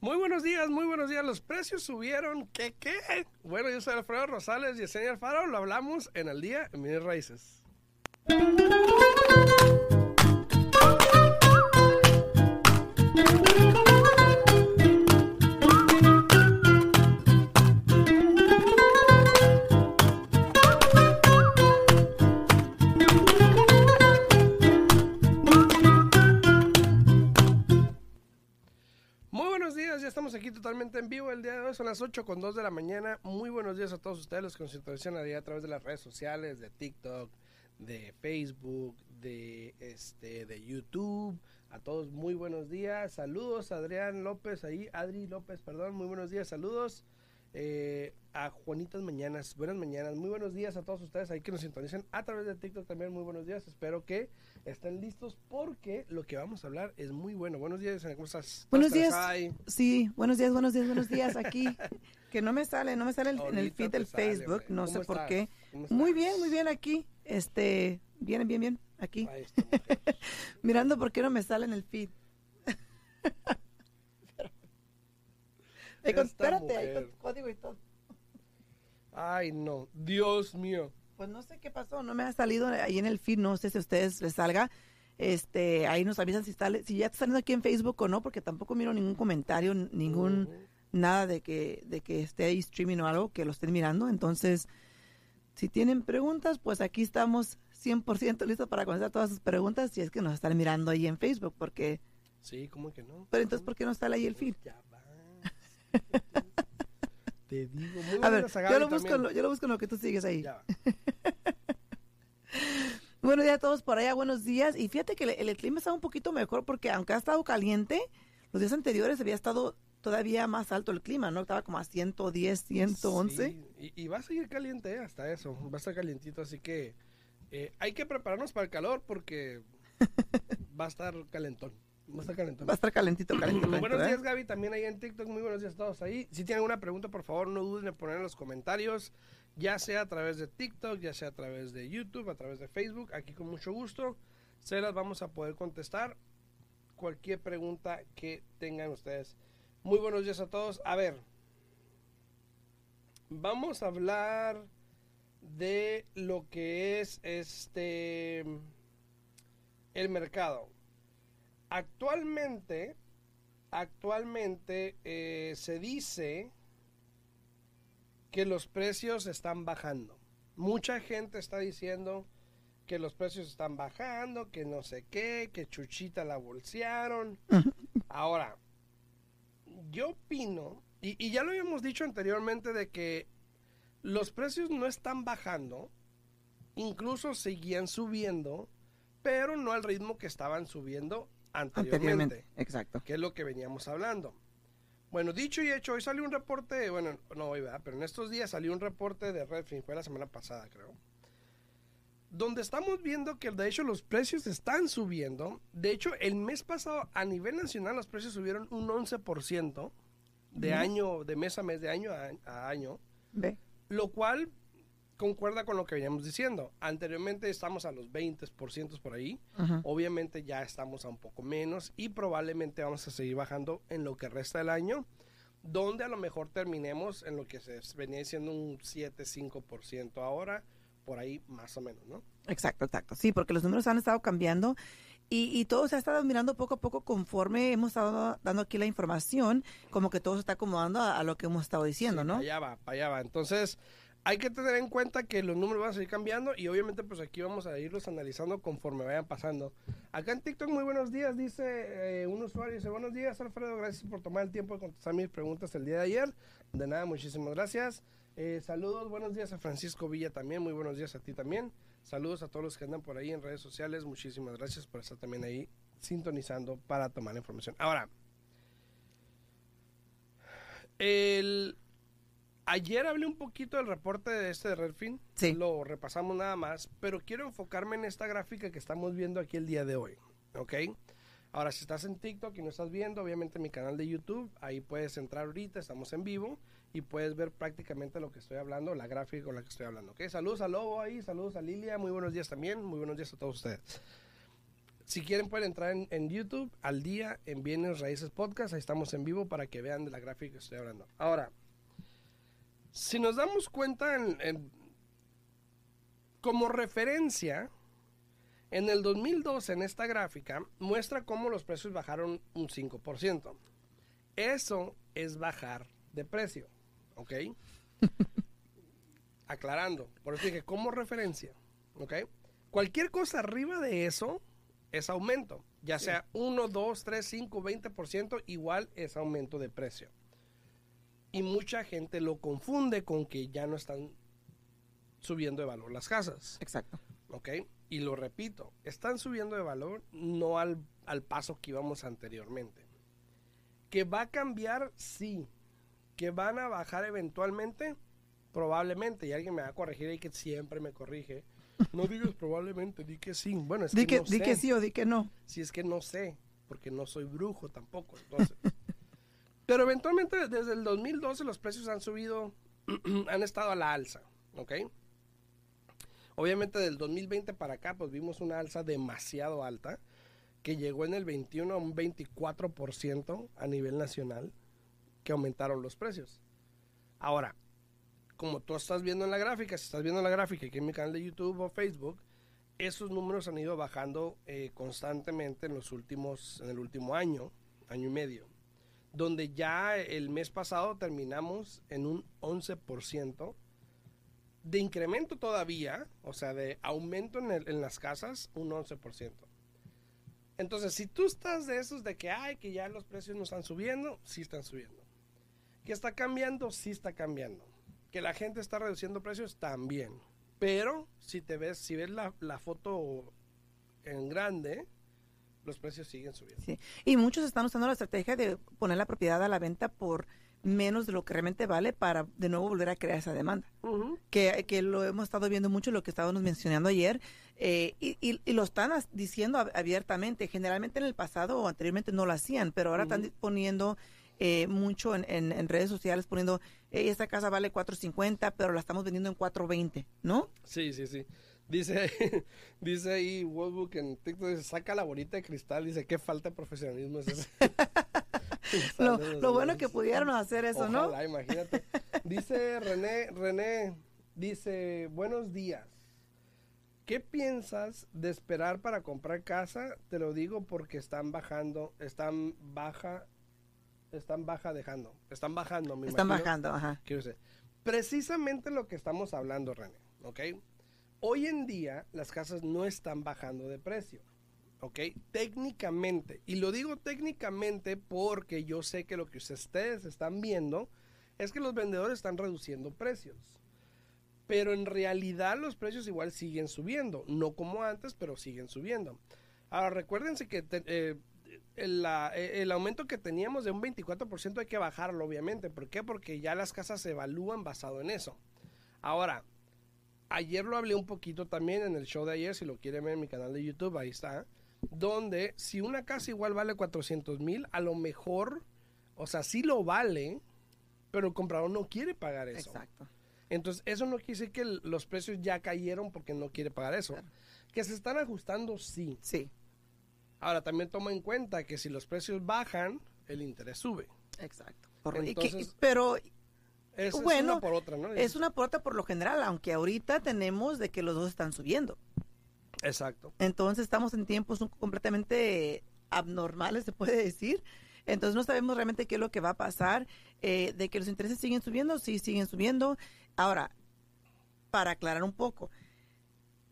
Muy buenos días, muy buenos días. Los precios subieron. ¿Qué, qué? Bueno, yo soy Alfredo Rosales Yesenia Alfaro. Lo hablamos en el día en Bienes Raíces. En vivo el día de hoy, son las 8 con 2 de la mañana. Muy buenos días a todos ustedes los que nos sintonizan a día a través de las redes sociales, de TikTok, de Facebook, de este, de YouTube. A todos muy buenos días, saludos Adrián López ahí, Adri López, perdón, muy buenos días, saludos. Eh, a Juanitas Mañanas, buenas mañanas, muy buenos días a todos ustedes ahí que nos sintonizan a través de TikTok también, muy buenos días, espero que estén listos porque lo que vamos a hablar es muy bueno. Buenos días, ¿cómo estás? Buenos ¿Cómo días. Sí, buenos días, buenos días, buenos días. Aquí, que no me sale, no me sale el- en el feed del sale, Facebook, no ¿Cómo sé por qué. ¿Cómo Muy bien, muy bien aquí. Este, bien, bien, bien, aquí. Está. Mirando por qué no me sale en el feed. Ahí con- Esta espérate, ahí con código y todo. Ay, no, Dios mío. Pues no sé qué pasó, no me ha salido ahí en el feed, no sé si a ustedes les salga. Este, ahí nos avisan si, sale, si ya está saliendo aquí en Facebook o no, porque tampoco miro ningún comentario, ningún nada de que, de que esté ahí streaming o algo, que lo estén mirando. Entonces, si tienen preguntas, pues aquí estamos 100% listos para contestar todas sus preguntas si es que nos están mirando ahí en Facebook, porque, Sí, ¿cómo que no? pero entonces, ¿por qué no sale ahí el feed? Ya. Te digo, muy A ver, yo lo, busco, lo- yo lo busco en lo que tú sigues ahí. Ya. Buenos días a todos por allá, buenos días. Y fíjate que el, el clima está un poquito mejor porque aunque ha estado caliente, los días anteriores había estado todavía más alto el clima, ¿no? Estaba como a 110, 111. Sí, y, y va a seguir caliente eh, hasta eso. Va a estar calientito, así que eh, hay que prepararnos para el calor porque va a estar calentón. Va a estar calentón. Va a estar calentito, calentito. calentito, Buenos ¿eh? días, Gaby, también ahí en TikTok. Muy buenos días a todos ahí. Si tienen alguna pregunta, por favor, no duden en poner en los comentarios, ya sea a través de TikTok, ya sea a través de YouTube, a través de Facebook. Aquí con mucho gusto se las vamos a poder contestar. Cualquier pregunta que tengan ustedes. Muy buenos días a todos. A ver, vamos a hablar de lo que es este el mercado. Actualmente, actualmente eh, se dice que los precios están bajando. Mucha gente está diciendo que los precios están bajando, que no sé qué, que Chuchita la bolsearon. Ahora, yo opino, y, y ya lo habíamos dicho anteriormente, de que los precios no están bajando, incluso seguían subiendo, pero no al ritmo que estaban subiendo anteriormente, Anteriormente, exacto. que es lo que veníamos hablando. Bueno, dicho y hecho, hoy salió un reporte, bueno, no hoy, ¿verdad? pero en estos días salió un reporte de Redfin, fue la semana pasada, creo, donde estamos viendo que de hecho los precios están subiendo. De hecho, el mes pasado a nivel nacional los precios subieron un 11% de año, de mes a mes, de año a, a año, Ve. lo cual concuerda con lo que veníamos diciendo. Anteriormente estamos a los 20% por ahí. Obviamente ya estamos a un poco menos y probablemente vamos a seguir bajando en lo que resta del año, donde a lo mejor terminemos en lo que se venía siendo un 7-5% ahora, por ahí más o menos, ¿no? Exacto, exacto. Sí, porque los números han estado cambiando y, y todo se ha estado mirando poco a poco conforme hemos estado dando aquí la información, como que todo se está acomodando a, a lo que hemos estado diciendo, Sí, ¿no? Para allá va, para allá va. Entonces, hay que tener en cuenta que los números van a seguir cambiando y obviamente pues aquí vamos a irlos analizando conforme vayan pasando. Acá en TikTok, muy buenos días, dice eh, un usuario, dice buenos días Alfredo, gracias por tomar el tiempo de contestar mis preguntas el día de ayer. De nada, muchísimas gracias. Eh, saludos, buenos días a Francisco Villa también, muy buenos días a ti también. Saludos a todos los que andan por ahí en redes sociales, muchísimas gracias por estar también ahí sintonizando para tomar información. Ahora, el Ayer hablé un poquito del reporte de este de Redfin. Sí. Lo repasamos nada más, pero quiero enfocarme en esta gráfica que estamos viendo aquí el día de hoy. ¿Ok? Ahora, si estás en TikTok y no estás viendo, obviamente mi canal de YouTube, ahí puedes entrar ahorita, estamos en vivo y puedes ver prácticamente lo que estoy hablando, la gráfica con la que estoy hablando. ¿Ok? Saludos a Lobo ahí, saludos a Lilia, muy buenos días también, muy buenos días a todos ustedes. Si quieren pueden entrar en, en YouTube al día en Bienes Raíces Podcast, ahí estamos en vivo para que vean de la gráfica que estoy hablando. Ahora, si nos damos cuenta en, en- como referencia, en el 2012 en esta gráfica muestra cómo los precios bajaron un 5%. Eso es bajar de precio, ¿ok? Aclarando, por eso dije como referencia, ¿ok? Cualquier cosa arriba de eso es aumento, ya sea 1, 2, 3, 5, 20%, igual es aumento de precio. Y mucha gente lo confunde con que ya no están subiendo de valor las casas. Exacto. ¿ok? Y lo repito, están subiendo de valor no al, al paso que íbamos anteriormente. ¿Que va a cambiar? Sí. ¿Que van a bajar eventualmente? Probablemente. Y alguien me va a corregir ahí que siempre me corrige. No digas probablemente, di que sí. Bueno, es Di que, que, no di sé. que sí o di que no. Si es que no sé, porque no soy brujo tampoco. Entonces. Pero eventualmente desde el 2012 los precios han subido, han estado a la alza, ¿ok? Obviamente del 2020 para acá pues vimos una alza demasiado alta que llegó en el 21 a un 24% a nivel nacional que aumentaron los precios. Ahora, como tú estás viendo en la gráfica, si estás viendo la gráfica aquí en mi canal de YouTube o Facebook, esos números han ido bajando eh, constantemente en los últimos, en el último año, año y medio, donde ya el mes pasado terminamos en un 11% de incremento todavía, o sea, de aumento en, el- en las casas, un 11%. Entonces, si tú estás de esos de que, ay, que ya los precios no están subiendo, sí están subiendo. Que está cambiando, sí está cambiando. Que la gente está reduciendo precios, también. Pero si te ves, si ves la, la foto en grande, los precios siguen subiendo. Sí. Y muchos están usando la estrategia de poner la propiedad a la venta por menos de lo que realmente vale para de nuevo volver a crear esa demanda. Que, que lo hemos estado viendo mucho, lo que estábamos mencionando ayer, eh, y, y- y lo están diciendo ab- abiertamente. Generalmente en el pasado o anteriormente no lo hacían, pero ahora están poniendo eh, mucho en, en- en redes sociales, poniendo, "Hey, esta casa vale 4.50, pero la estamos vendiendo en 4.20, ¿no? Sí, sí, sí. Dice, dice ahí Wallbook en TikTok, dice, saca la bolita de cristal, dice, qué falta de profesionalismo es ese. Lo, bueno que pudieron hacer eso, ¿no? Ojalá, imagínate. Dice René, René, dice, buenos días. ¿Qué piensas de esperar para comprar casa? Te lo digo porque están bajando, están baja, están baja dejando, están bajando, me Están imagino. bajando, ajá. Quiero decir, precisamente lo que estamos hablando, René, ¿ok? Hoy en día las casas no están bajando de precio, ¿ok? Técnicamente, y lo digo técnicamente porque yo sé que lo que ustedes están viendo es que los vendedores están reduciendo precios. Pero en realidad los precios igual siguen subiendo, no como antes, pero siguen subiendo. Ahora recuérdense que eh, el, eh, el aumento que teníamos de un 24% hay que bajarlo, obviamente. ¿Por qué? Porque ya las casas se evalúan basado en eso. Ahora, ayer lo hablé un poquito también en el show de ayer, si lo quieren ver en mi canal de YouTube, ahí está. Donde si una casa igual vale 400 mil, a lo mejor, o sea, sí lo vale, pero el comprador no quiere pagar eso. Exacto. Entonces, eso no quiere decir que el- los precios ya cayeron porque no quiere pagar eso. Claro. Que se están ajustando, sí. Sí, Ahora, también toma en cuenta que si los precios bajan, el interés sube. exacto. Correcto. Y que- Entonces- pero Es, es Bueno, una por otra, ¿no? es una puerta por lo general, aunque ahorita tenemos de que los dos están subiendo. Exacto. Entonces estamos en tiempos completamente abnormales, se puede decir. Entonces no sabemos realmente qué es lo que va a pasar. Eh, de que los intereses siguen subiendo, sí, siguen subiendo. Ahora, para aclarar un poco,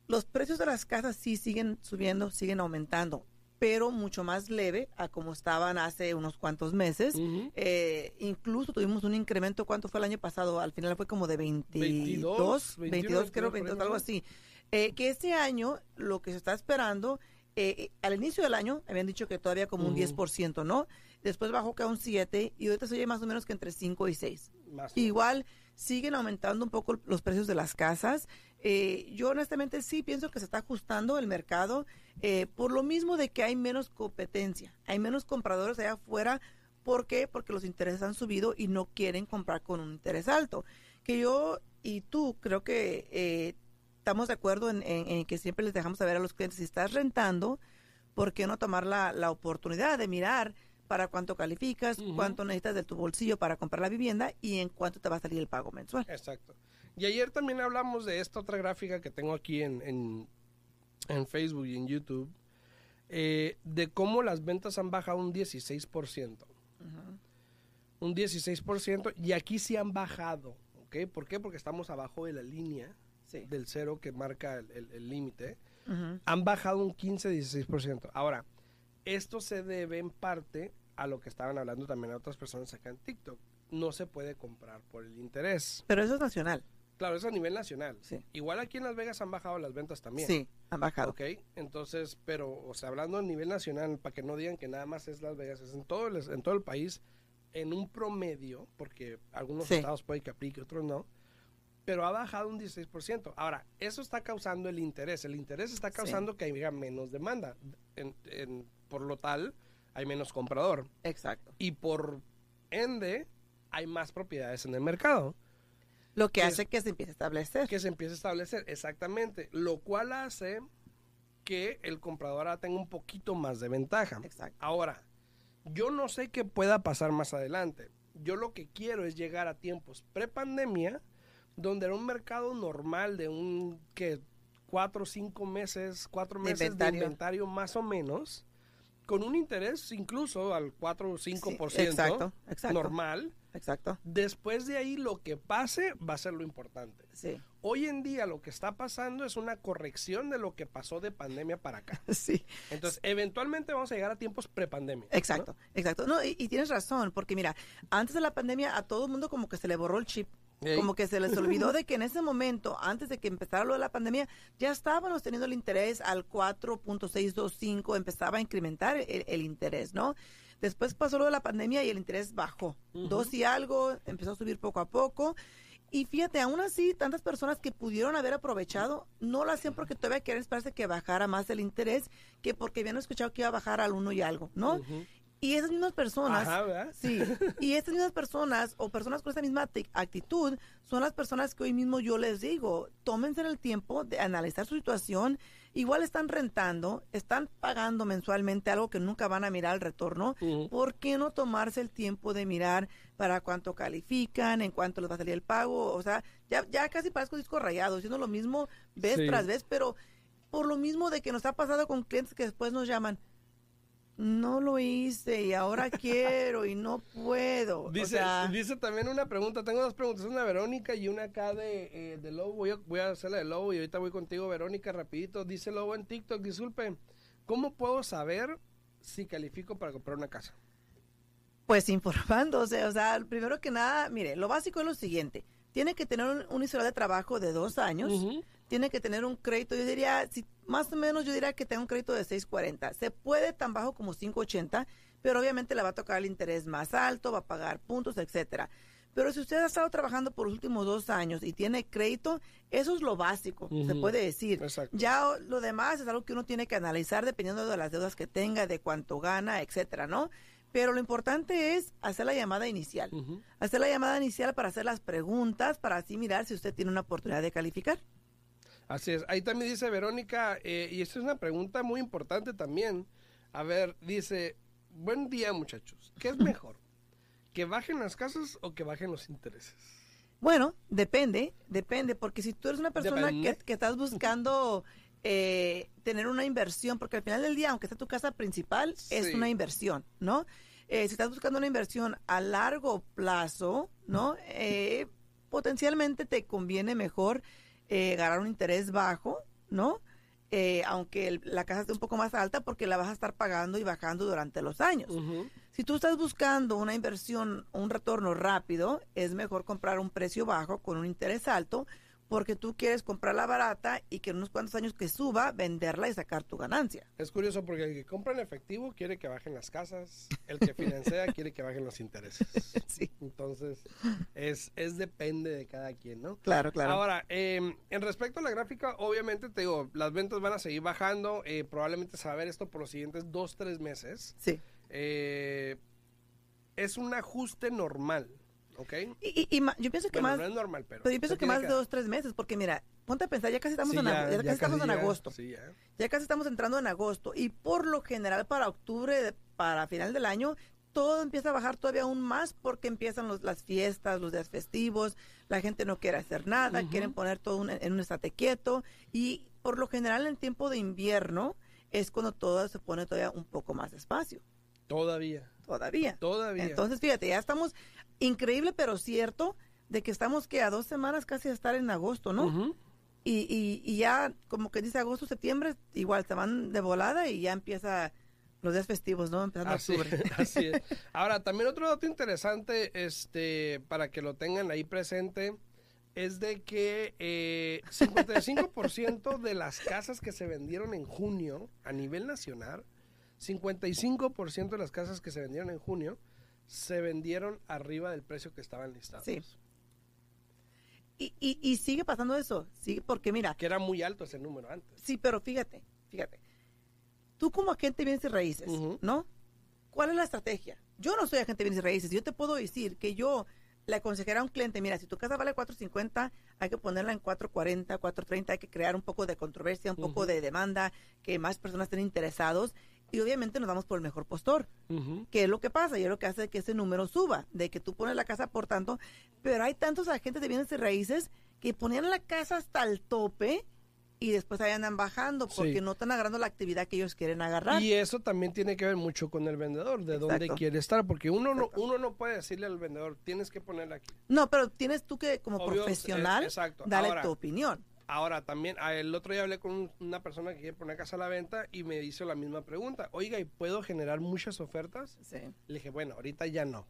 los precios de las casas sí siguen subiendo, siguen aumentando, pero mucho más leve a como estaban hace unos cuantos meses. Eh, incluso tuvimos un incremento, ¿cuánto fue el año pasado? Al final fue como de 22, 22, 22, creo, 22, 22, por ahí, algo ¿no? así. Eh, que este año lo que se está esperando, eh, eh, al inicio del año habían dicho que todavía como un Ujú. 10%, ¿no? Después bajó que a un 7 y ahorita se oye más o menos que entre 5 y 6. Más. Igual siguen aumentando un poco los precios de las casas. Eh, yo honestamente sí pienso que se está ajustando el mercado eh, por lo mismo de que hay menos competencia, hay menos compradores allá afuera. ¿Por qué? Porque los intereses han subido y no quieren comprar con un interés alto. Que yo y tú creo que eh, estamos de acuerdo en, en- en que siempre les dejamos saber a los clientes si estás rentando, ¿por qué no tomar la, la oportunidad de mirar para cuánto calificas, cuánto necesitas de tu bolsillo para comprar la vivienda y en cuánto te va a salir el pago mensual? Exacto. Y ayer también hablamos de esta otra gráfica que tengo aquí en, en, en Facebook y en YouTube, eh, de cómo las ventas han bajado un 16%. Un 16%, y aquí sí han bajado, ¿ok? ¿Por qué? Porque estamos abajo de la línea Sí. del cero que marca el- límite. Han bajado un 15-16%. Ahora, esto se debe en parte a lo que estaban hablando también a otras personas acá en TikTok. No se puede comprar por el interés. Pero eso es nacional. Claro, es a nivel nacional. Sí. Igual aquí en Las Vegas han bajado las ventas también. Sí, han bajado. Ok, entonces, pero, o sea, hablando a nivel nacional, para que no digan que nada más es Las Vegas, es en todo el, en todo el país, en un promedio, porque algunos Sí. estados puede que aplique, otros no, pero ha bajado un 16%. Ahora, eso está causando el interés. El interés está Sí. causando que haya menos demanda. En- en- por lo tal, hay menos comprador. Exacto. Y por ende, hay más propiedades en el mercado Lo que Que hace que se empiece a establecer. que se empiece a establecer. Exactamente. Lo cual hace que el comprador ahora tenga un poquito más de ventaja. Exacto. Ahora, yo no sé qué pueda pasar más adelante. Yo lo que quiero es llegar a tiempos pre-pandemia, donde era un mercado normal de un que cuatro o cinco meses, cuatro meses de inventario. inventario más o menos, con un interés incluso al 4 o 5% Sí, exacto, exacto. normal. Exacto. Después de ahí lo que pase va a ser lo importante. Sí. Hoy en día lo que está pasando es una corrección de lo que pasó de pandemia para acá. Sí. Entonces, eventualmente vamos a llegar a tiempos prepandemia. ¿no? Exacto, exacto. No, y, y tienes razón, porque mira, antes de la pandemia a todo el mundo como que se le borró el chip. Como que se les olvidó de que en ese momento, antes de que empezara lo de la pandemia, ya estábamos teniendo el interés al 4.625, empezaba a incrementar el, el interés, ¿no? Después pasó lo de la pandemia y el interés bajó. Dos y algo, empezó a subir poco a poco. Y fíjate, aún así, tantas personas que pudieron haber aprovechado, no lo hacían porque todavía querían esperarse que bajara más el interés que porque habían escuchado que iba a bajar al uno y algo, ¿no? Y esas mismas personas, Ajá, ¿verdad? sí, y estas mismas personas o personas con esa misma acti- actitud son las personas que hoy mismo yo les digo, tómense el tiempo de analizar su situación, igual están rentando, están pagando mensualmente algo que nunca van a mirar el retorno, Ujú. ¿por qué no tomarse el tiempo de mirar para cuánto califican, en cuánto les va a salir el pago? O sea, ya, ya casi parezco disco rayado, haciendo lo mismo vez Sí. tras vez, pero por lo mismo de que nos ha pasado con clientes que después nos llaman, no lo hice y ahora quiero y no puedo. Dice, o sea, dice también una pregunta, tengo dos preguntas, una de Verónica y una acá de, eh, de Lobo, voy a, voy a hacer la de Lobo y ahorita voy contigo Verónica rapidito, dice Lobo en TikTok, disculpe, ¿cómo puedo saber si califico para comprar una casa? pues informándose, o sea, primero que nada, mire, lo básico es lo siguiente, tiene que tener un, un historial de trabajo de dos años, tiene que tener un crédito, yo diría, si, más o menos yo diría que tenga un crédito de 640. Se puede tan bajo como 580, pero obviamente le va a tocar el interés más alto, va a pagar puntos, etcétera. Pero si usted ha estado trabajando por los últimos dos años y tiene crédito, eso es lo básico, se puede decir. Exacto. Ya lo demás es algo que uno tiene que analizar dependiendo de las deudas que tenga, de cuánto gana, etcétera, ¿no? Pero lo importante es hacer la llamada inicial. Hacer la llamada inicial para hacer las preguntas, para así mirar si usted tiene una oportunidad de calificar. Así es. Ahí también dice Verónica, eh, y esta es una pregunta muy importante también. A ver, dice, buen día muchachos, ¿qué es mejor? ¿Que bajen las casas o que bajen los intereses? Bueno, depende, depende, porque si tú eres una persona que, estás buscando eh, tener una inversión, porque al final del día, aunque sea tu casa principal, es una inversión, ¿no? Eh, si estás buscando una inversión a largo plazo, ¿no? Eh, potencialmente te conviene mejor eh, ganar un interés bajo, ¿no? Eh, aunque el- la casa esté un poco más alta porque la vas a estar pagando y bajando durante los años. Si tú estás buscando una inversión, un retorno rápido, es mejor comprar un precio bajo con un interés alto porque tú quieres comprarla barata y que en unos cuantos años que suba, venderla y sacar tu ganancia. Es curioso porque el que compra en efectivo quiere que bajen las casas, el que financia quiere que bajen los intereses. Sí. Entonces, es, es depende de cada quien, ¿no? Claro, claro. Ahora, eh, en respecto a la gráfica, obviamente te digo, las ventas van a seguir bajando, eh, probablemente se va a ver esto por los siguientes dos, tres meses. sí. Eh, es un ajuste normal, ¿ok? Y, y- yo pienso que Bueno, más, no es normal, pero... pero yo pienso que más de dos, tres meses, porque mira, ponte a pensar, ya casi estamos, Sí, en, ya- ag- ya ya casi estamos casi en ya, agosto. Sí, ya. Ya casi estamos entrando en agosto y por lo general para octubre, para final del año, todo empieza a bajar todavía aún más porque empiezan los- las fiestas, los días festivos, la gente no quiere hacer nada, quieren poner todo un- en un estate quieto y por lo general en tiempo de invierno es cuando todo se pone todavía un poco más despacio, Todavía, todavía. todavía. Entonces, fíjate, ya estamos, increíble pero cierto, de que estamos que a dos semanas casi de estar en agosto, ¿no? Y, y, y ya, como que dice agosto, septiembre, igual se van de volada y ya empieza los días festivos, ¿no? Empezando Así, octubre. así es. Ahora, también otro dato interesante, este, para que lo tengan ahí presente, es de que eh, 55% de las casas que se vendieron en junio a nivel nacional, 55% de las casas que se vendieron en junio se vendieron arriba del precio que estaban listados. Sí. Y, y, y sigue pasando eso, sí, porque mira, Que era muy alto ese número antes. sí, pero fíjate, fíjate. Tú como agente de bienes y raíces. ¿no? ¿Cuál es la estrategia? Yo no soy agente de bienes y raíces. Yo te puedo decir que yo le aconsejaré a un cliente, mira, si tu casa vale 450, hay que ponerla en 440, 430, hay que crear un poco de controversia, un poco de demanda, que más personas estén interesados y obviamente nos vamos por el mejor postor. Ujú. ¿Qué es lo que pasa? Y es lo que hace que ese número suba, de que tú pones la casa por tanto, pero hay tantos agentes de bienes y raíces que ponían la casa hasta el tope y después ahí andan bajando porque Sí. no están agarrando la actividad que ellos quieren agarrar. Y eso también tiene que ver mucho con el vendedor, de dónde quiere estar, porque uno no, uno no puede decirle al vendedor, tienes que ponerla aquí. No, pero tienes tú que como Obvio, profesional darle Ahora- tu opinión. Ahora también, el otro día hablé con un- una persona que quiere poner casa a la venta y me hizo la misma pregunta. Oiga, ¿y puedo generar muchas ofertas? Sí. Le dije, bueno, ahorita ya no.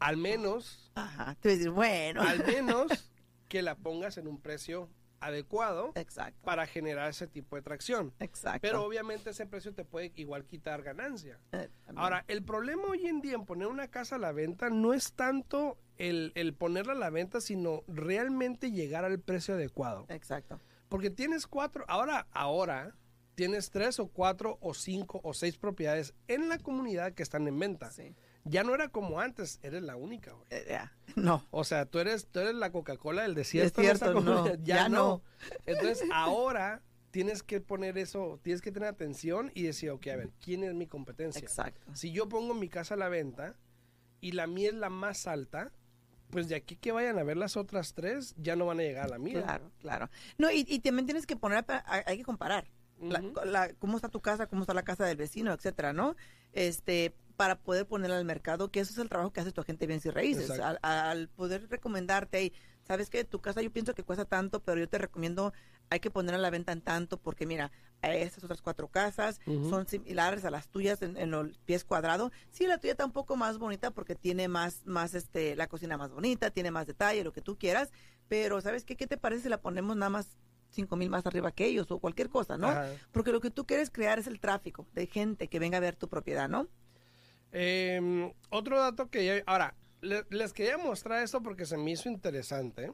Al menos, Ajal Te voy a decir, bueno. al menos que la pongas en un precio adecuado Exacto. para generar ese tipo de tracción. Exacto. Pero obviamente ese precio te puede igual quitar ganancia. Eh. Ahora, el problema hoy en día en poner una casa a la venta no es tanto el, el ponerla a la venta, sino realmente llegar al precio adecuado. Exacto. Porque tienes cuatro, ahora, ahora, tienes tres o cuatro o cinco o seis propiedades en la comunidad que están en venta. Sí. Ya no era como antes, eres la única, güey. Eh, ya. No. O sea, tú eres, tú eres la Coca-Cola del desierto. Desierto, esa no, ya, ya no. no. Entonces, ahora tienes que poner eso, tienes que tener atención y decir, ok, a ver, ¿quién es mi competencia? Exacto. Si yo pongo mi casa a la venta y la mía es la más alta, pues de aquí que vayan a ver las otras tres, ya no van a llegar a la mía. Claro, claro. No, y, y también tienes que poner, hay que comparar. La- cómo está tu casa, cómo está la casa del vecino, etcétera, ¿no? Este, para poder ponerla al mercado, que eso es el trabajo que hace tu agente de bienes y raíces. Al, al poder recomendarte, "Hey, sabes que tu casa yo pienso que cuesta tanto, pero yo te recomiendo, hay que ponerla a la venta en tanto, porque mira, a estas otras cuatro casas son similares a las tuyas en, en los pies cuadrados. Sí, la tuya está un poco más bonita porque tiene más, más, este, la cocina más bonita, tiene más detalle, lo que tú quieras, pero ¿sabes qué? ¿Qué te parece si la ponemos nada más cinco mil más arriba que ellos o cualquier cosa, ¿no? Ajá. Porque lo que tú quieres crear es el tráfico de gente que venga a ver tu propiedad, ¿no? Eh, otro dato que ya... Ahora, le- les quería mostrar esto porque se me hizo interesante.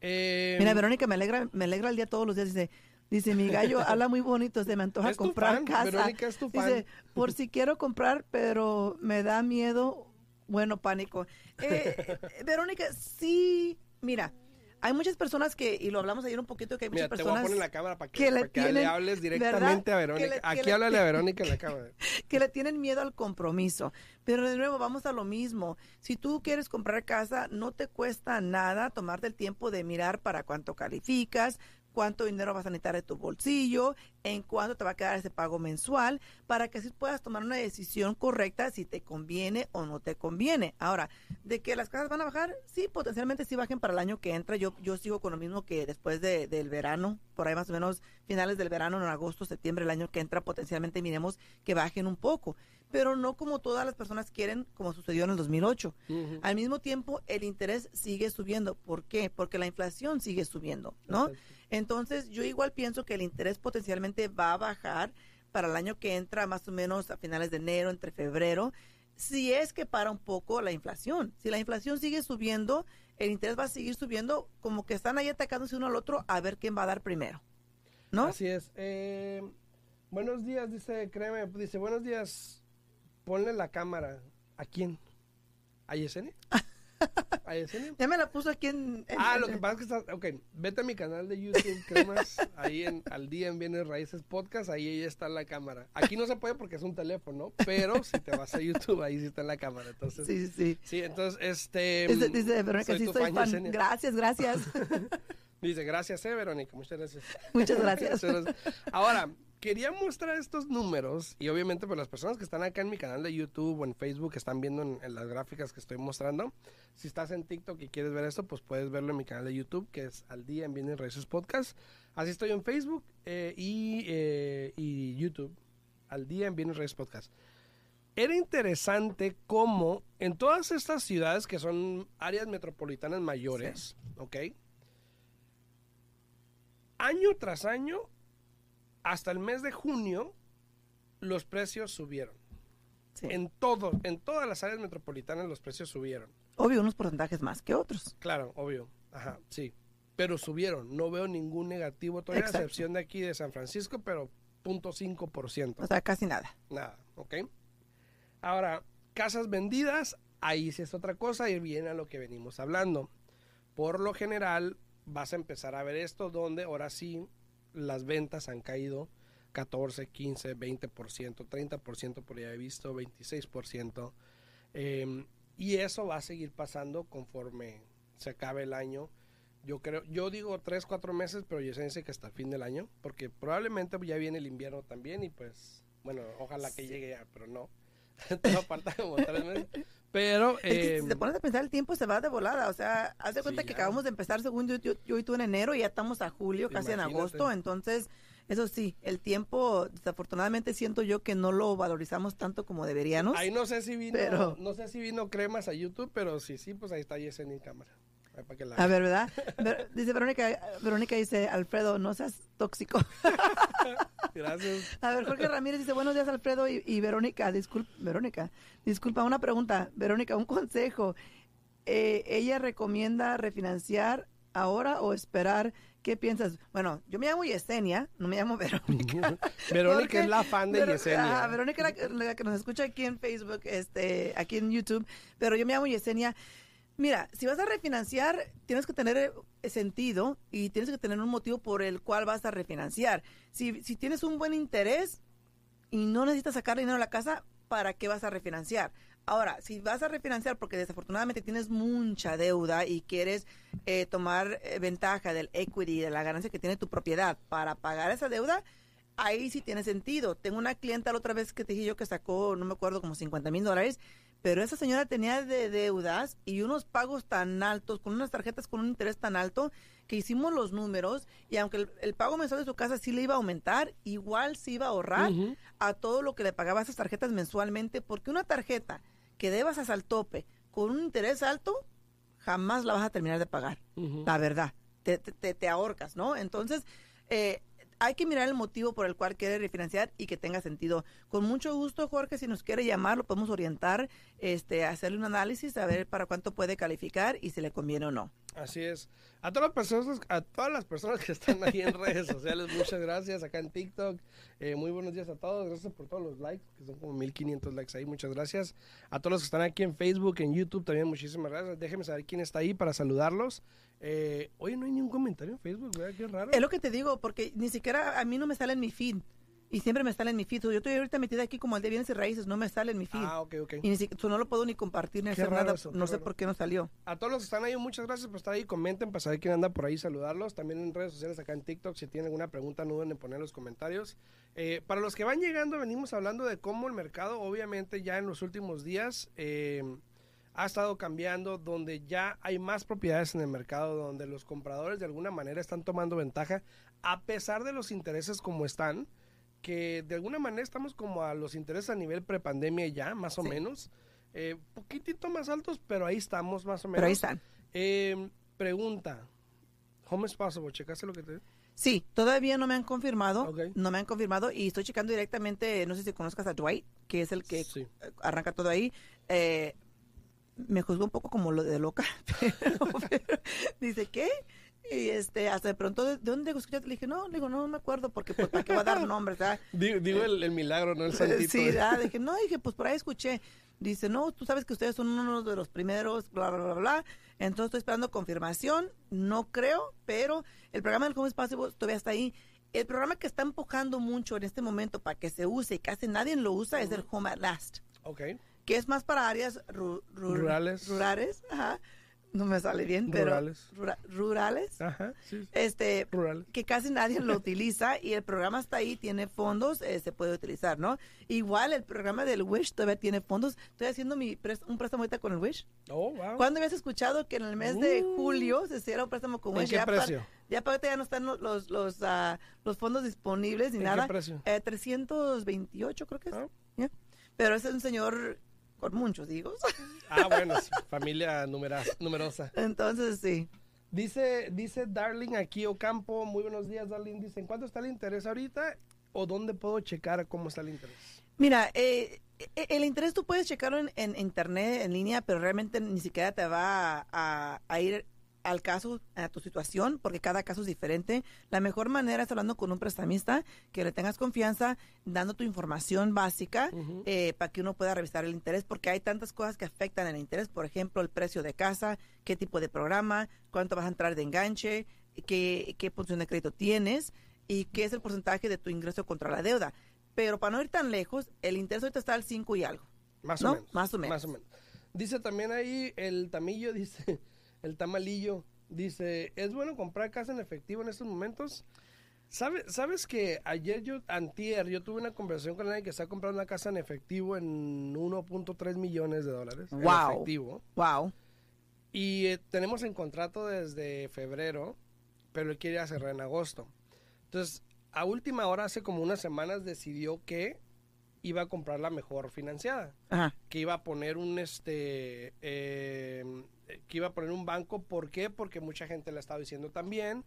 Eh, Mira, Verónica, me alegra, me alegra el día todos los días. Dice, dice mi gallo habla muy bonito, se me antoja Es tu comprar fan, casa. Verónica es tu fan. Dice, por si quiero comprar, pero me da miedo, bueno, pánico. Eh, Verónica, sí, mira, hay muchas personas que, y lo hablamos ayer un poquito, que hay Mira, muchas te voy a personas poner la cámara para que, que le para que le hables ¿verdad? directamente a Verónica. le- Aquí le- háblale a Verónica en la cámara. que le tienen miedo al compromiso. Pero de nuevo, vamos a lo mismo. Si tú quieres comprar casa, no te cuesta nada tomarte el tiempo de mirar para cuánto calificas, cuánto dinero vas a necesitar de tu bolsillo, en cuánto te va a quedar ese pago mensual, para que así puedas tomar una decisión correcta si te conviene o no te conviene. Ahora, de que las casas van a bajar, sí, potencialmente sí bajen para el año que entra. Yo, yo sigo con lo mismo que después de, del verano, por ahí más o menos finales del verano, en agosto, septiembre, el año que entra, potencialmente miremos que bajen un poco pero no como todas las personas quieren, como sucedió en el 2008. Al mismo tiempo, el interés sigue subiendo. ¿Por qué? Porque la inflación sigue subiendo, ¿no? Entonces, yo igual pienso que el interés potencialmente va a bajar para el año que entra, más o menos a finales de enero, entre febrero, si es que para un poco la inflación. Si la inflación sigue subiendo, el interés va a seguir subiendo, como que están ahí atacándose uno al otro a ver quién va a dar primero. ¿No? Así es. Eh, buenos días, dice, créeme, dice, buenos días, ponle la cámara. ¿A quién? ¿A Yesenia? ¿A Yesenia? Ya me la puso aquí en... en- Ah, en- lo que pasa es que está, ok, vete a mi canal de YouTube, Cremas, ahí en Al Día en Bienes Raíces Podcast, ahí ella está la cámara. Aquí no se puede porque es un teléfono, pero si te vas a YouTube, ahí sí está la cámara, entonces... Sí, Sí, sí. entonces, este... Dice, dice Verónica, soy sí soy fan, fan. Gracias, gracias. Dice, gracias, eh, Verónica. Muchas gracias. Muchas gracias. Ahora, quería mostrar estos números y obviamente pues las personas que están acá en mi canal de YouTube o en Facebook que están viendo en, en las gráficas que estoy mostrando, si estás en TikTok y quieres ver esto, pues puedes verlo en mi canal de YouTube que es Al Día en Bienes Raíces Podcast. Así estoy en Facebook eh, y, eh, y YouTube, Al Día en Bienes Raíces Podcast. Era interesante cómo en todas estas ciudades que son áreas metropolitanas mayores, ¿ok? Año tras año, hasta el mes de junio, los precios subieron. Sí. En todo, en todas las áreas metropolitanas los precios subieron. Obvio, unos porcentajes más que otros. Claro, obvio. Ajá, sí. Pero subieron. No veo ningún negativo todavía, a excepción de aquí de San Francisco, pero 0.5%. O sea, casi nada. Nada, ¿ok? Ahora, casas vendidas, ahí sí es otra cosa y viene a lo que venimos hablando. Por lo general, vas a empezar a ver esto donde ahora sí las ventas han caído 14, 15, 20%, 30% por ya he visto, 26%. eh, y eso va a seguir pasando conforme se acabe el año. Yo creo, yo digo 3, 4 meses, pero yo sé que hasta el fin del año, porque probablemente ya viene el invierno también y pues, bueno, ojalá que llegue ya, pero no. Todo falta como tres meses. Pero, Es que eh, si te pones a pensar, el tiempo se va de volada. O sea, haz de Sí, cuenta que ya. acabamos de empezar, según yo, yo, yo y tú en enero, y ya estamos a julio, casi en agosto. Entonces, eso sí, el tiempo, desafortunadamente siento yo que no lo valorizamos tanto como deberíamos. ahí no sé si vino, Pero- no sé si vino cremas a YouTube, pero sí, sí, pues ahí está Yesenia en cámara. Ahí para que la A ver, ¿verdad? Ver- dice Verónica, Verónica dice, Alfredo, no seas tóxico. Gracias. A ver, Jorge Ramírez dice, buenos días, Alfredo y, y Verónica. Disculpa, Verónica, disculpa, una pregunta. Verónica, un consejo. Eh, ¿Ella recomienda refinanciar ahora o esperar? ¿Qué piensas? Bueno, yo me llamo Yesenia, no me llamo Verónica. Verónica es la fan de Yesenia. Verónica la, la que nos escucha aquí en Facebook, este, aquí en YouTube, pero yo me llamo Yesenia. Mira, si vas a refinanciar, tienes que tener eh, sentido y tienes que tener un motivo por el cual vas a refinanciar. Si, si tienes un buen interés y no necesitas sacar dinero de la casa, ¿para qué vas a refinanciar? Ahora, si vas a refinanciar porque desafortunadamente tienes mucha deuda y quieres eh, tomar eh, ventaja del equity, de la ganancia que tiene tu propiedad para pagar esa deuda, ahí sí tiene sentido. Tengo una clienta la otra vez que te dije yo que sacó, no me acuerdo, como 50 mil dólares, pero esa señora tenía de deudas y unos pagos tan altos, con unas tarjetas con un interés tan alto, que hicimos los números y aunque el, el pago mensual de su casa sí le iba a aumentar, igual se iba a ahorrar a todo lo que le pagaba esas tarjetas mensualmente, porque una tarjeta que debas hasta el tope con un interés alto, jamás la vas a terminar de pagar la verdad, te, te, te- te ahorcas, ¿no? Entonces, eh, hay que mirar el motivo por el cual quiere refinanciar y que tenga sentido. Con mucho gusto, Jorge, si nos quiere llamar, lo podemos orientar, este, hacerle un análisis, a ver para cuánto puede calificar y si le conviene o no. Así es. A todas las personas, a todas las personas que están ahí en redes sociales, muchas gracias. Acá en TikTok, eh, muy buenos días a todos. Gracias por todos los likes, que son como 1500 likes ahí. Muchas gracias. A todos los que están aquí en Facebook, en YouTube también, muchísimas gracias. Déjenme saber quién está ahí para saludarlos. Eh, oye, no hay ningún comentario en Facebook, ¿verdad? Qué raro. Es lo que te digo, porque ni siquiera a mí no me sale en mi feed. y siempre me sale en mi feed. Yo estoy ahorita metida aquí como el de bienes y raíces, no me sale en mi feed. Ah, ok, ok. Y ni siquiera, no lo puedo ni compartir ni Qué hacer nada. eso, no sé raro. por qué no salió. A todos los que están ahí, muchas gracias por estar ahí. Comenten para saber quién anda por ahí, saludarlos. También en redes sociales, acá en TikTok, si tienen alguna pregunta, no duden en poner en los comentarios. Eh, para los que van llegando, venimos hablando de cómo el mercado, obviamente, ya en los últimos días eh, ha estado cambiando, donde ya hay más propiedades en el mercado, donde los compradores de alguna manera están tomando ventaja, a pesar de los intereses como están, que de alguna manera estamos como a los intereses a nivel prepandemia ya, más o Sí. menos. Eh, poquitito más altos, pero ahí estamos más o menos. Pero ahí están. Eh, pregunta. Home is possible, ¿checaste lo que te... Sí, todavía no me han confirmado. No me han confirmado y estoy checando directamente, no sé si conozcas a Dwight, que es el que Sí. arranca todo ahí. Eh, me juzgó un poco como lo de loca, pero, pero dice, ¿qué? Y este, hasta de pronto, ¿de de dónde escuchaste? Le dije, no, le digo, no, no me acuerdo, porque pues, ¿para qué va a dar nombres? ah? Digo, digo el, el milagro, no el santito. Sí, ah, dije, no, dije, pues por ahí escuché. Dice, no, tú sabes que ustedes son uno de los primeros, bla, bla, bla, bla. Entonces estoy esperando confirmación, no creo, pero el programa del Home Espacio todavía está ahí. El programa que está empujando mucho en este momento para que se use y casi nadie lo usa es el Home at Last, Ok. Que es más para áreas ru- ru- Rurales. Rurales, ajá. No me sale bien, pero. Rurales. rura- rurales. Ajá, sí. Este, Rural. que casi nadie lo utiliza y el programa está ahí, tiene fondos, eh, se puede utilizar, ¿no? Igual el programa del Wish todavía tiene fondos. Estoy haciendo mi un préstamo ahorita con el Wish. Oh, wow. ¿Cuándo habías escuchado que en el mes de Uh. julio se hiciera un préstamo con ¿En Wish? qué ya para- precio? ya para ahorita ya no están los, los, los, ah, los fondos disponibles ni ¿En nada. qué precio? Eh, 328 creo que es. Ah. Ya. Pero ese es un señor con muchos hijos. Ah, bueno, sí, familia numera- numerosa. Entonces, sí. Dice, dice Darling aquí Ocampo, muy buenos días Darling, dice, ¿en cuánto está el interés ahorita? ¿O dónde puedo checar cómo está el interés? Mira, eh, eh, el interés tú puedes checarlo en, en internet, en línea, pero realmente ni siquiera te va a, a- a ir al caso, a tu situación, porque cada caso es diferente. La mejor manera es hablando con un prestamista, que le tengas confianza, dando tu información básica eh, para que uno pueda revisar el interés, porque hay tantas cosas que afectan el interés, por ejemplo, el precio de casa, qué tipo de programa, cuánto vas a entrar de enganche, qué, qué punción de crédito tienes y qué es el porcentaje de tu ingreso contra la deuda. Pero para no ir tan lejos, el interés ahorita está al 5 y algo. Más ¿No? o menos. Más o menos. Más o menos. Dice también ahí el tamillo, dice, el tamalillo, dice, ¿es bueno comprar casa en efectivo en estos momentos? ¿Sabe- ¿Sabes que ayer yo, antier, yo tuve una conversación con alguien que está comprando una casa en efectivo en 1.3 millones de dólares? En Wow. efectivo. Wow. Y eh, tenemos en contrato desde febrero, pero él quiere cerrar en agosto. Entonces, a última hora, hace como unas semanas, decidió que iba a comprar la mejor financiada Ajá. que iba a poner un este eh, que iba a poner un banco ¿por qué? porque mucha gente le estaba diciendo también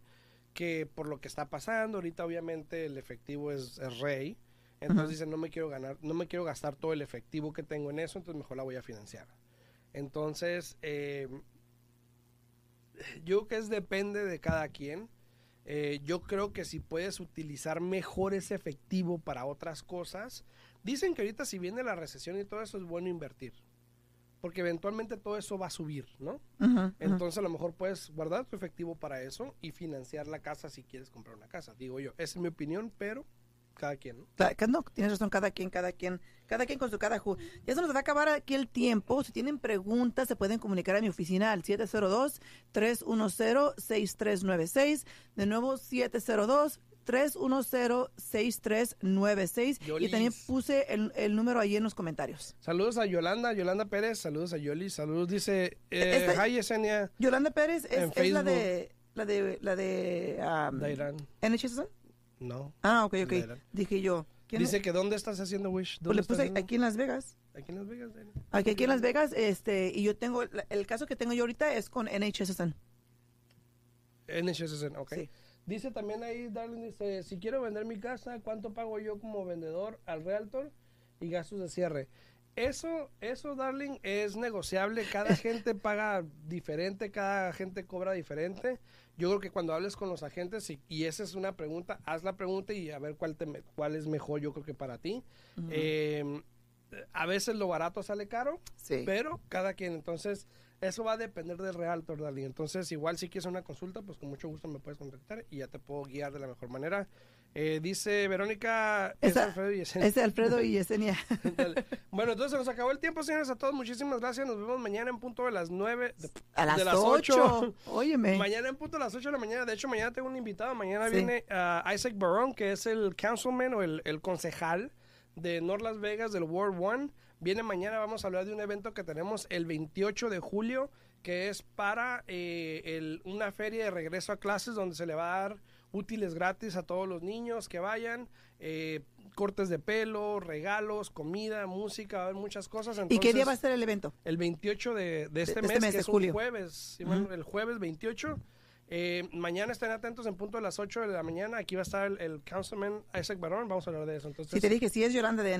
que por lo que está pasando ahorita obviamente el efectivo es, es rey entonces Ujú. dicen no me quiero ganar no me quiero gastar todo el efectivo que tengo en eso entonces mejor la voy a financiar entonces eh, yo creo que es depende de cada quien Eh, yo creo que si puedes utilizar mejor ese efectivo para otras cosas Dicen que ahorita si viene la recesión y todo eso es bueno invertir. Porque eventualmente todo eso va a subir, ¿no? Entonces a lo mejor puedes guardar tu efectivo para eso y financiar la casa si quieres comprar una casa. Digo yo, esa es mi opinión, pero cada quien, ¿no? No, tienes razón, cada quien, cada quien, cada quien con su cada ju. Ya se nos va a acabar aquí el tiempo. Si tienen preguntas, se pueden comunicar a mi oficina al 702-310-6396. De nuevo, 702-310-6396. Y también puse el, el número ahí en los comentarios. Saludos a Yolanda, Yolanda Pérez, saludos a Yoli, saludos, dice, eh, Esta- hi Yesenia, Yolanda Pérez es, la de la de la de um, NHS. no. Ah, ok, ok. Dije yo. ¿quién Dice que ¿dónde estás haciendo Wish? Pues ¿Dónde le puse haciendo? aquí en Las Vegas. Aquí en Las Vegas. Aquí, aquí en Las Vegas, este, y yo tengo, el caso que tengo yo ahorita es con NHSN. NHSN, ok. Sí. Dice también ahí, Darling, dice, si quiero vender mi casa, ¿cuánto pago yo como vendedor al realtor y gastos de cierre? Eso, eso, Darling, es negociable. Cada gente paga diferente, cada gente cobra diferente. Yo creo que cuando hables con los agentes, y, y esa es una pregunta, haz la pregunta y a ver cuál, te, cuál es mejor, yo creo que para ti. Eh, a veces lo barato sale caro, Sí. pero cada quien, entonces, eso va a depender del realtor, Darling. Entonces, igual si quieres una consulta, pues con mucho gusto me puedes contactar y ya te puedo guiar de la mejor manera. Eh, dice Verónica, es Esa- Alfredo y Yesenia. Es Alfredo y Yesenia. Bueno, entonces se nos acabó el tiempo, señores. A todos, muchísimas gracias. Nos vemos mañana en punto de las 9. de- A las, de las 8. Óyeme. Mañana en punto de las 8 de la mañana. De hecho, mañana tengo un invitado. Mañana Sí. viene ah, Isaac Barón, que es el councilman o el, el concejal de North Las Vegas del World One. Viene mañana, vamos a hablar de un evento que tenemos el 28 de julio, que es para eh, el- una feria de regreso a clases donde se le va a dar útiles gratis a todos los niños que vayan. eh, cortes de pelo, regalos, comida, música, va a haber muchas cosas. ¿Y qué día Entonces, va a ser el evento? el 28 de, de este mes, este mes que de es julio. un jueves, el jueves 28. Eh, mañana estén atentos en punto de las 8 de la mañana. Aquí va a estar el, el councilman Isaac Barón. Vamos a hablar de eso. Entonces, Si te dije, si es Yolanda de